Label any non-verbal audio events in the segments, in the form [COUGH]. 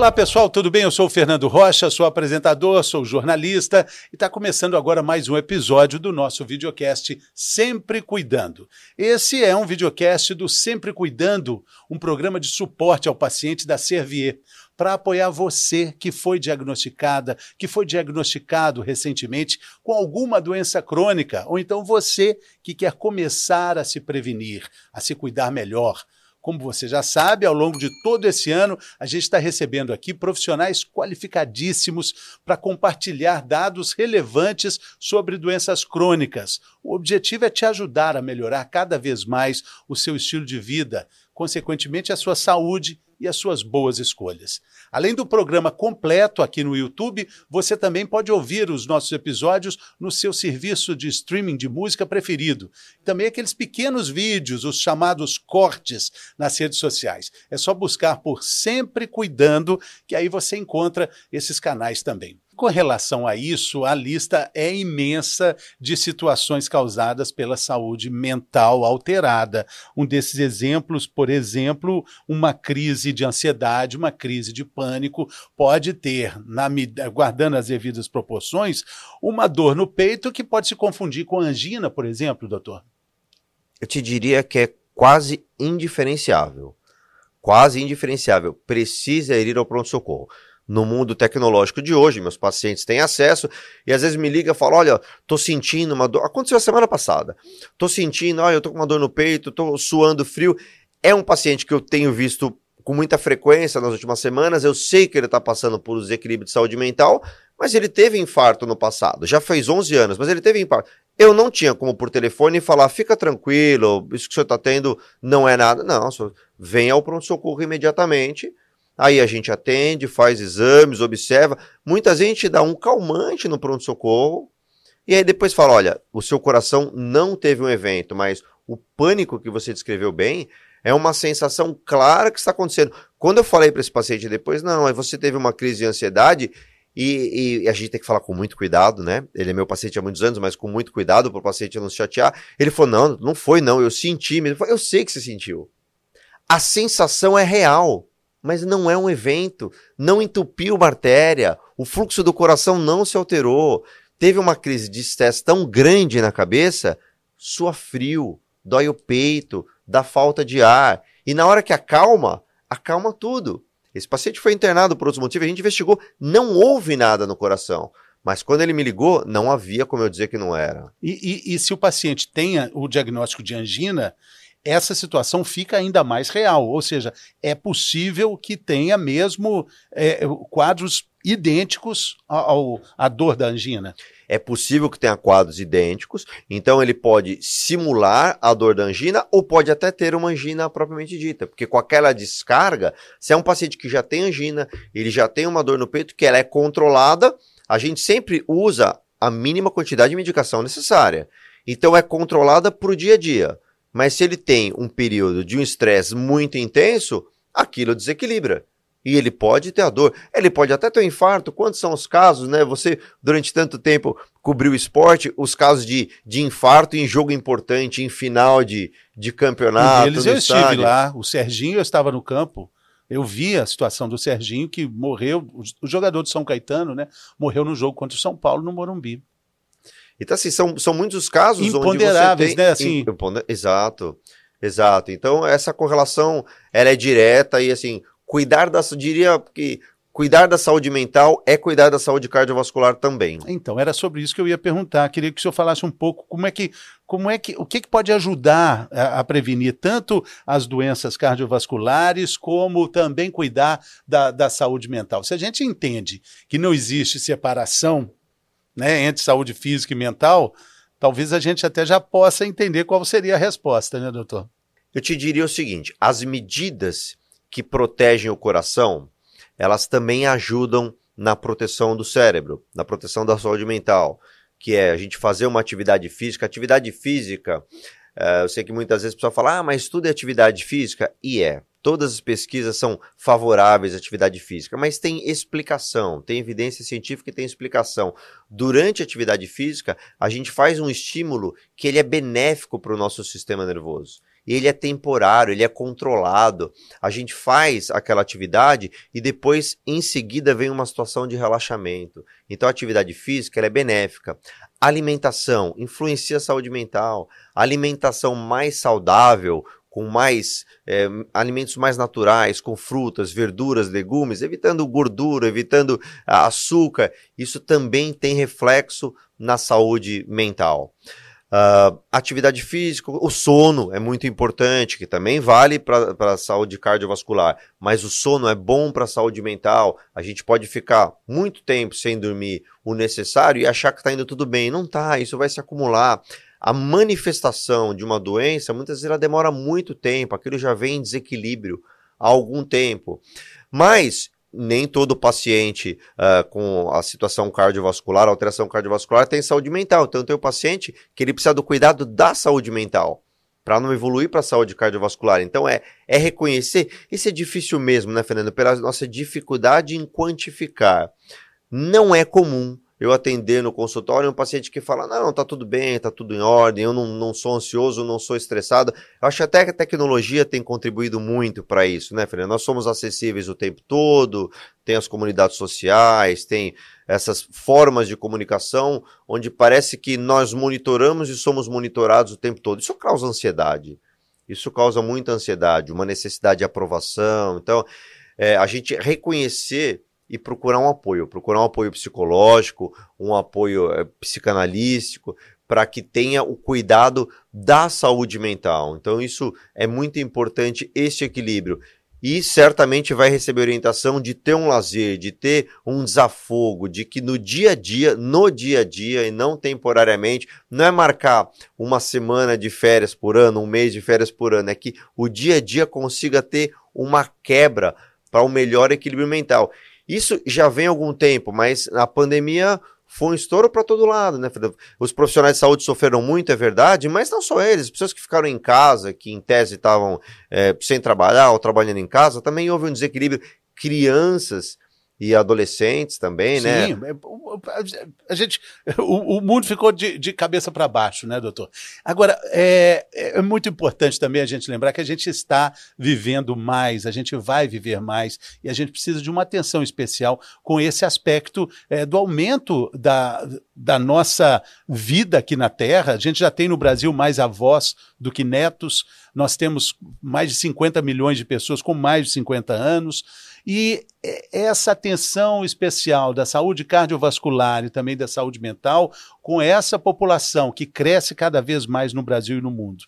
Olá pessoal, tudo bem? Eu sou o Fernando Rocha, sou apresentador, sou jornalista e está começando agora mais um episódio do nosso videocast Sempre Cuidando. Esse é um videocast do Sempre Cuidando, um programa de suporte ao paciente da Servier, para apoiar você que foi diagnosticada, que foi diagnosticado recentemente com alguma doença crônica, ou então você que quer começar a se prevenir, a se cuidar melhor como você já sabe, ao longo de todo esse ano, a gente está recebendo aqui profissionais qualificadíssimos para compartilhar dados relevantes sobre doenças crônicas. O objetivo é te ajudar a melhorar cada vez mais o seu estilo de vida, consequentemente, a sua saúde e as suas boas escolhas. Além do programa completo aqui no YouTube, você também pode ouvir os nossos episódios no seu serviço de streaming de música preferido. Também aqueles pequenos vídeos, os chamados cortes nas redes sociais. É só buscar por Sempre Cuidando, que aí você encontra esses canais também com relação a isso, a lista é imensa de situações causadas pela saúde mental alterada. Um desses exemplos, por exemplo, uma crise de ansiedade, uma crise de pânico, pode ter, na, guardando as devidas proporções, uma dor no peito que pode se confundir com angina, por exemplo, doutor. Eu te diria que é quase indiferenciável. Quase indiferenciável. Precisa ir ao pronto-socorro no mundo tecnológico de hoje, meus pacientes têm acesso, e às vezes me liga e fala: olha, tô sentindo uma dor. Aconteceu a semana passada. Tô sentindo, olha, eu tô com uma dor no peito, tô suando frio. É um paciente que eu tenho visto com muita frequência nas últimas semanas. Eu sei que ele está passando por um desequilíbrio de saúde mental, mas ele teve infarto no passado. Já fez 11 anos, mas ele teve infarto. Eu não tinha como por telefone falar, fica tranquilo, isso que o senhor está tendo não é nada. Não, senhor, venha ao pronto-socorro imediatamente Aí a gente atende, faz exames, observa. Muita gente dá um calmante no pronto-socorro. E aí depois fala: olha, o seu coração não teve um evento, mas o pânico que você descreveu bem é uma sensação clara que está acontecendo. Quando eu falei para esse paciente depois, não, você teve uma crise de ansiedade. E, e, a gente tem que falar com muito cuidado, né? Ele é meu paciente há muitos anos, mas com muito cuidado para o paciente não se chatear. Ele falou: não, não foi, não, eu senti. Falou, eu sei que você sentiu. A sensação é real mas não é um evento, não entupiu uma artéria, o fluxo do coração não se alterou, teve uma crise de estresse tão grande na cabeça, sua frio, dói o peito, dá falta de ar, e na hora que acalma, acalma tudo. Esse paciente foi internado por outros motivos, a gente investigou, não houve nada no coração. Mas quando ele me ligou, não havia como eu dizer que não era. E, e, e se o paciente tenha o diagnóstico de angina, essa situação fica ainda mais real. Ou seja, é possível que tenha mesmo é, quadros idênticos ao, à dor da angina. É possível que tenha quadros idênticos, então ele pode simular a dor da angina ou pode até ter uma angina propriamente dita, porque com aquela descarga, se é um paciente que já tem angina, ele já tem uma dor no peito que ela é controlada, a gente sempre usa a mínima quantidade de medicação necessária. Então é controlada para o dia a dia. Mas se ele tem um período de um estresse muito intenso, aquilo desequilibra. E ele pode ter a dor. Ele pode até ter um infarto. Quantos são os casos, né? Você, durante tanto tempo, cobriu o esporte, os casos de, de infarto em jogo importante, em final de, de campeonato. eles eu estádio. estive lá. O Serginho, eu estava no campo. Eu vi a situação do Serginho, que morreu, o jogador de São Caetano, né? Morreu no jogo contra o São Paulo, no Morumbi. Então, assim, são, são muitos casos Imponderáveis, onde você tem... né? Assim... Exato, exato. Então, essa correlação, ela é direta e, assim, cuidar da... Diria que cuidar da saúde mental é cuidar da saúde cardiovascular também. Então, era sobre isso que eu ia perguntar. Queria que o senhor falasse um pouco como é que, como é que, o que, que pode ajudar a, a prevenir tanto as doenças cardiovasculares, como também cuidar da, da saúde mental. Se a gente entende que não existe separação né, entre saúde física e mental, talvez a gente até já possa entender qual seria a resposta, né, doutor? Eu te diria o seguinte: as medidas que protegem o coração, elas também ajudam na proteção do cérebro, na proteção da saúde mental, que é a gente fazer uma atividade física. Atividade física, uh, eu sei que muitas vezes a pessoa fala, ah, mas tudo é atividade física, e é. Todas as pesquisas são favoráveis à atividade física, mas tem explicação, tem evidência científica e tem explicação. Durante a atividade física, a gente faz um estímulo que ele é benéfico para o nosso sistema nervoso. ele é temporário, ele é controlado. A gente faz aquela atividade e depois, em seguida, vem uma situação de relaxamento. Então, a atividade física é benéfica. Alimentação influencia a saúde mental. alimentação mais saudável, com mais é, alimentos mais naturais, com frutas, verduras, legumes, evitando gordura, evitando açúcar, isso também tem reflexo na saúde mental. Uh, atividade física, o sono é muito importante, que também vale para a saúde cardiovascular, mas o sono é bom para a saúde mental. A gente pode ficar muito tempo sem dormir o necessário e achar que está indo tudo bem. Não tá, isso vai se acumular a manifestação de uma doença, muitas vezes ela demora muito tempo, aquilo já vem em desequilíbrio há algum tempo. Mas nem todo paciente uh, com a situação cardiovascular, alteração cardiovascular, tem saúde mental. Então, tem o paciente que ele precisa do cuidado da saúde mental para não evoluir para a saúde cardiovascular. Então, é, é reconhecer. Isso é difícil mesmo, né, Fernando? Pela nossa dificuldade em quantificar. Não é comum eu atender no consultório um paciente que fala: não, tá tudo bem, tá tudo em ordem, eu não, não sou ansioso, não sou estressado. Eu acho até que a tecnologia tem contribuído muito para isso, né, Fernando? Nós somos acessíveis o tempo todo, tem as comunidades sociais, tem essas formas de comunicação onde parece que nós monitoramos e somos monitorados o tempo todo. Isso causa ansiedade. Isso causa muita ansiedade, uma necessidade de aprovação. Então, é, a gente reconhecer e procurar um apoio, procurar um apoio psicológico, um apoio é, psicanalístico, para que tenha o cuidado da saúde mental. Então, isso é muito importante, esse equilíbrio. E certamente vai receber orientação de ter um lazer, de ter um desafogo, de que no dia a dia, no dia a dia e não temporariamente, não é marcar uma semana de férias por ano, um mês de férias por ano, é que o dia a dia consiga ter uma quebra para o um melhor equilíbrio mental. Isso já vem há algum tempo, mas a pandemia foi um estouro para todo lado, né? Os profissionais de saúde sofreram muito, é verdade, mas não só eles, as pessoas que ficaram em casa, que em tese estavam é, sem trabalhar ou trabalhando em casa, também houve um desequilíbrio. Crianças e adolescentes também, né? Sim, é, a gente, o, o mundo ficou de, de cabeça para baixo, né, doutor? Agora, é, é muito importante também a gente lembrar que a gente está vivendo mais, a gente vai viver mais e a gente precisa de uma atenção especial com esse aspecto é, do aumento da, da nossa vida aqui na Terra. A gente já tem no Brasil mais avós do que netos, nós temos mais de 50 milhões de pessoas com mais de 50 anos. E essa atenção especial da saúde cardiovascular e também da saúde mental com essa população que cresce cada vez mais no Brasil e no mundo.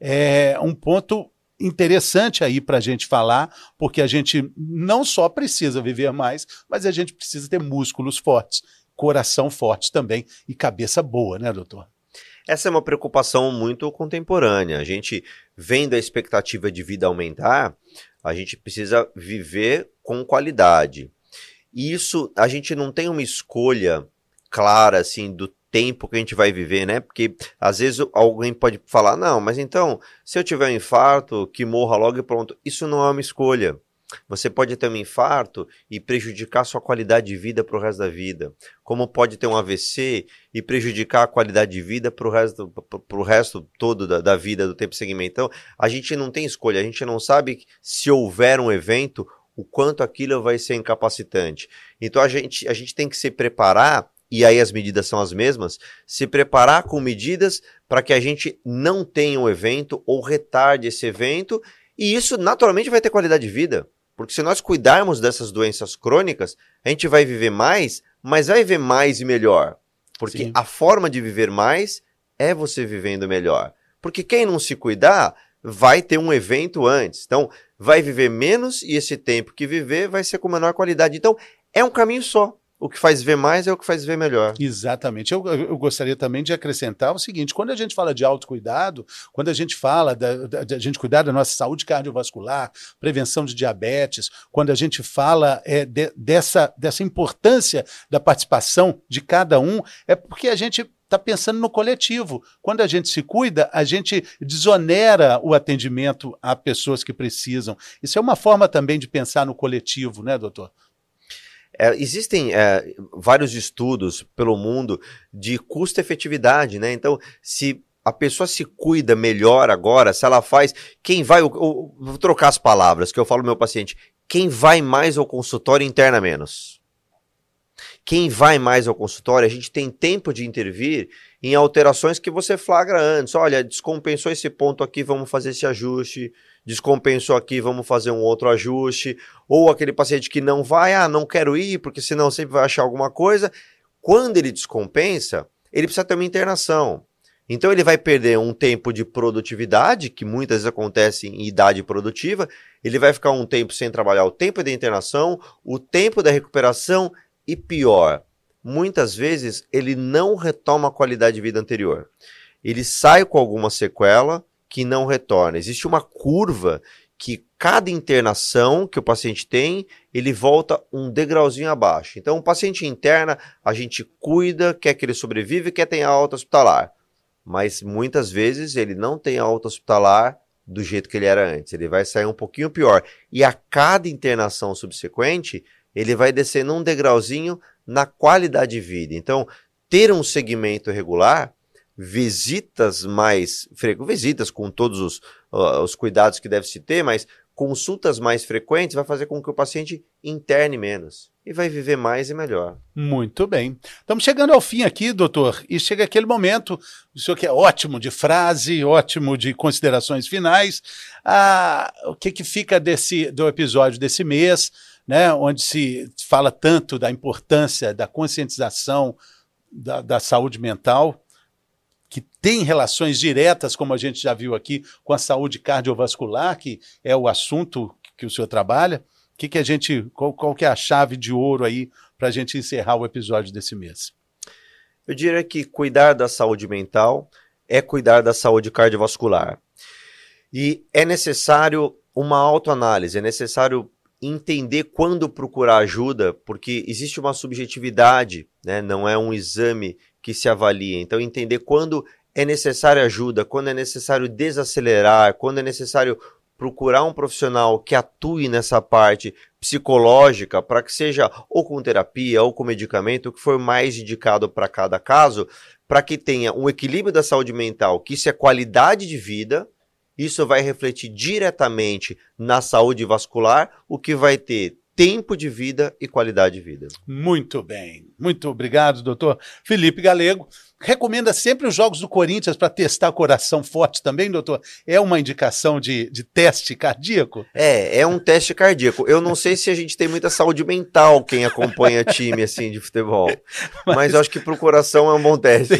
É um ponto interessante aí para a gente falar, porque a gente não só precisa viver mais, mas a gente precisa ter músculos fortes, coração forte também e cabeça boa, né, doutor? Essa é uma preocupação muito contemporânea. A gente, vendo a expectativa de vida aumentar, a gente precisa viver com qualidade. E isso, a gente não tem uma escolha clara, assim, do tempo que a gente vai viver, né? Porque às vezes alguém pode falar, não, mas então, se eu tiver um infarto, que morra logo e pronto. Isso não é uma escolha. Você pode ter um infarto e prejudicar sua qualidade de vida para o resto da vida. Como pode ter um AVC e prejudicar a qualidade de vida para o resto, pro resto todo da, da vida, do tempo segmento. Então, a gente não tem escolha, a gente não sabe se houver um evento, o quanto aquilo vai ser incapacitante. Então, a gente, a gente tem que se preparar e aí as medidas são as mesmas, se preparar com medidas para que a gente não tenha um evento ou retarde esse evento, e isso naturalmente vai ter qualidade de vida. Porque se nós cuidarmos dessas doenças crônicas, a gente vai viver mais, mas vai viver mais e melhor. Porque Sim. a forma de viver mais é você vivendo melhor. Porque quem não se cuidar vai ter um evento antes. Então, vai viver menos e esse tempo que viver vai ser com menor qualidade. Então, é um caminho só o que faz ver mais é o que faz ver melhor. Exatamente. Eu, eu gostaria também de acrescentar o seguinte: quando a gente fala de autocuidado, quando a gente fala da, da, da gente cuidar da nossa saúde cardiovascular, prevenção de diabetes, quando a gente fala é, de, dessa, dessa importância da participação de cada um, é porque a gente está pensando no coletivo. Quando a gente se cuida, a gente desonera o atendimento a pessoas que precisam. Isso é uma forma também de pensar no coletivo, né, doutor? É, existem é, vários estudos pelo mundo de custo-efetividade, né? Então, se a pessoa se cuida melhor agora, se ela faz. Quem vai. Eu, eu, vou trocar as palavras que eu falo meu paciente. Quem vai mais ao consultório interna menos. Quem vai mais ao consultório, a gente tem tempo de intervir em alterações que você flagra antes. Olha, descompensou esse ponto aqui, vamos fazer esse ajuste. Descompensou aqui, vamos fazer um outro ajuste. Ou aquele paciente que não vai, ah, não quero ir, porque senão sempre vai achar alguma coisa. Quando ele descompensa, ele precisa ter uma internação. Então ele vai perder um tempo de produtividade, que muitas vezes acontece em idade produtiva, ele vai ficar um tempo sem trabalhar o tempo da internação, o tempo da recuperação e pior, muitas vezes ele não retoma a qualidade de vida anterior. Ele sai com alguma sequela que não retorna. Existe uma curva que cada internação que o paciente tem, ele volta um degrauzinho abaixo. Então, o paciente interna, a gente cuida, quer que ele sobreviva, quer ter alta hospitalar mas muitas vezes ele não tem alta hospitalar do jeito que ele era antes. Ele vai sair um pouquinho pior. E a cada internação subsequente, ele vai descendo um degrauzinho na qualidade de vida. Então, ter um segmento regular, visitas mais visitas com todos os, uh, os cuidados que deve se ter, mas consultas mais frequentes vai fazer com que o paciente interne menos e vai viver mais e melhor. Muito bem. Estamos chegando ao fim aqui, doutor, e chega aquele momento, o senhor que é ótimo de frase, ótimo de considerações finais. Ah, o que, que fica desse do episódio desse mês, né, onde se fala tanto da importância da conscientização da, da saúde mental que tem relações diretas, como a gente já viu aqui, com a saúde cardiovascular, que é o assunto que o senhor trabalha. Que, que a gente, qual, qual que é a chave de ouro aí para a gente encerrar o episódio desse mês? Eu diria que cuidar da saúde mental é cuidar da saúde cardiovascular. E é necessário uma autoanálise, é necessário entender quando procurar ajuda, porque existe uma subjetividade, né? não é um exame que se avalia. Então, entender quando é necessária ajuda, quando é necessário desacelerar, quando é necessário procurar um profissional que atue nessa parte psicológica para que seja ou com terapia ou com medicamento, o que for mais indicado para cada caso, para que tenha um equilíbrio da saúde mental, que isso é qualidade de vida, isso vai refletir diretamente na saúde vascular, o que vai ter tempo de vida e qualidade de vida. Muito bem. Muito obrigado, doutor Felipe Galego. Recomenda sempre os jogos do Corinthians para testar coração forte também, doutor? É uma indicação de, de teste cardíaco? É, é um teste cardíaco. Eu não sei se a gente tem muita saúde mental quem acompanha time assim de futebol, [LAUGHS] mas, mas eu acho que para o coração é um bom teste.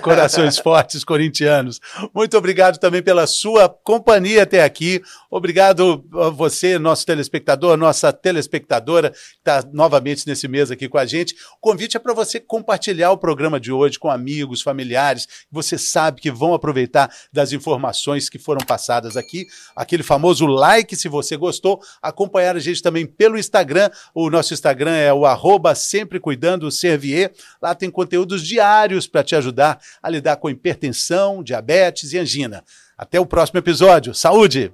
Corações fortes corintianos. Muito obrigado também pela sua companhia até aqui. Obrigado a você, nosso telespectador, nossa telespectadora, que está novamente nesse mês aqui com a gente. O convite é para você compartilhar o programa de hoje com amigos amigos, familiares, você sabe que vão aproveitar das informações que foram passadas aqui. Aquele famoso like se você gostou. Acompanhar a gente também pelo Instagram. O nosso Instagram é o arroba sempre cuidando Servier. Lá tem conteúdos diários para te ajudar a lidar com hipertensão, diabetes e angina. Até o próximo episódio. Saúde!